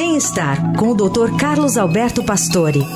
Bem-estar com o Dr. Carlos Alberto Pastore.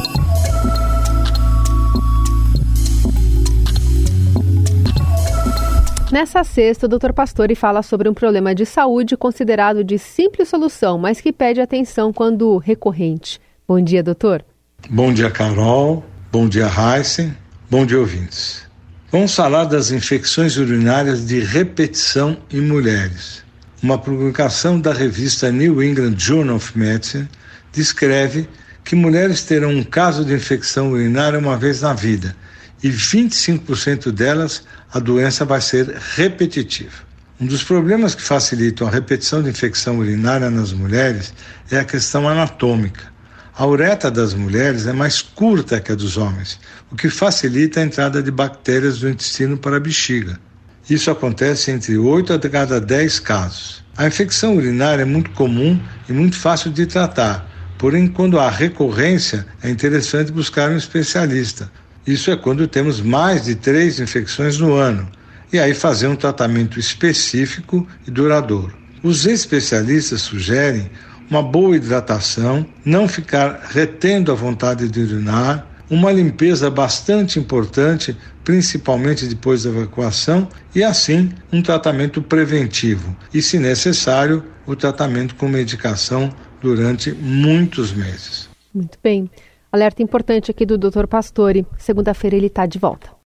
Nessa sexta, o Dr. Pastore fala sobre um problema de saúde considerado de simples solução, mas que pede atenção quando recorrente. Bom dia, doutor. Bom dia, Carol. Bom dia, Heisen. Bom dia, ouvintes. Vamos falar das infecções urinárias de repetição em mulheres. Uma publicação da revista New England Journal of Medicine descreve que mulheres terão um caso de infecção urinária uma vez na vida e 25% delas a doença vai ser repetitiva. Um dos problemas que facilitam a repetição de infecção urinária nas mulheres é a questão anatômica. A uretra das mulheres é mais curta que a dos homens, o que facilita a entrada de bactérias do intestino para a bexiga. Isso acontece entre 8 a cada 10 casos. A infecção urinária é muito comum e muito fácil de tratar, porém, quando há recorrência, é interessante buscar um especialista. Isso é quando temos mais de três infecções no ano, e aí fazer um tratamento específico e duradouro. Os especialistas sugerem uma boa hidratação, não ficar retendo a vontade de urinar, uma limpeza bastante importante, principalmente depois da evacuação, e assim um tratamento preventivo e, se necessário, o tratamento com medicação durante muitos meses. Muito bem. Alerta importante aqui do Dr. Pastore. Segunda-feira ele está de volta.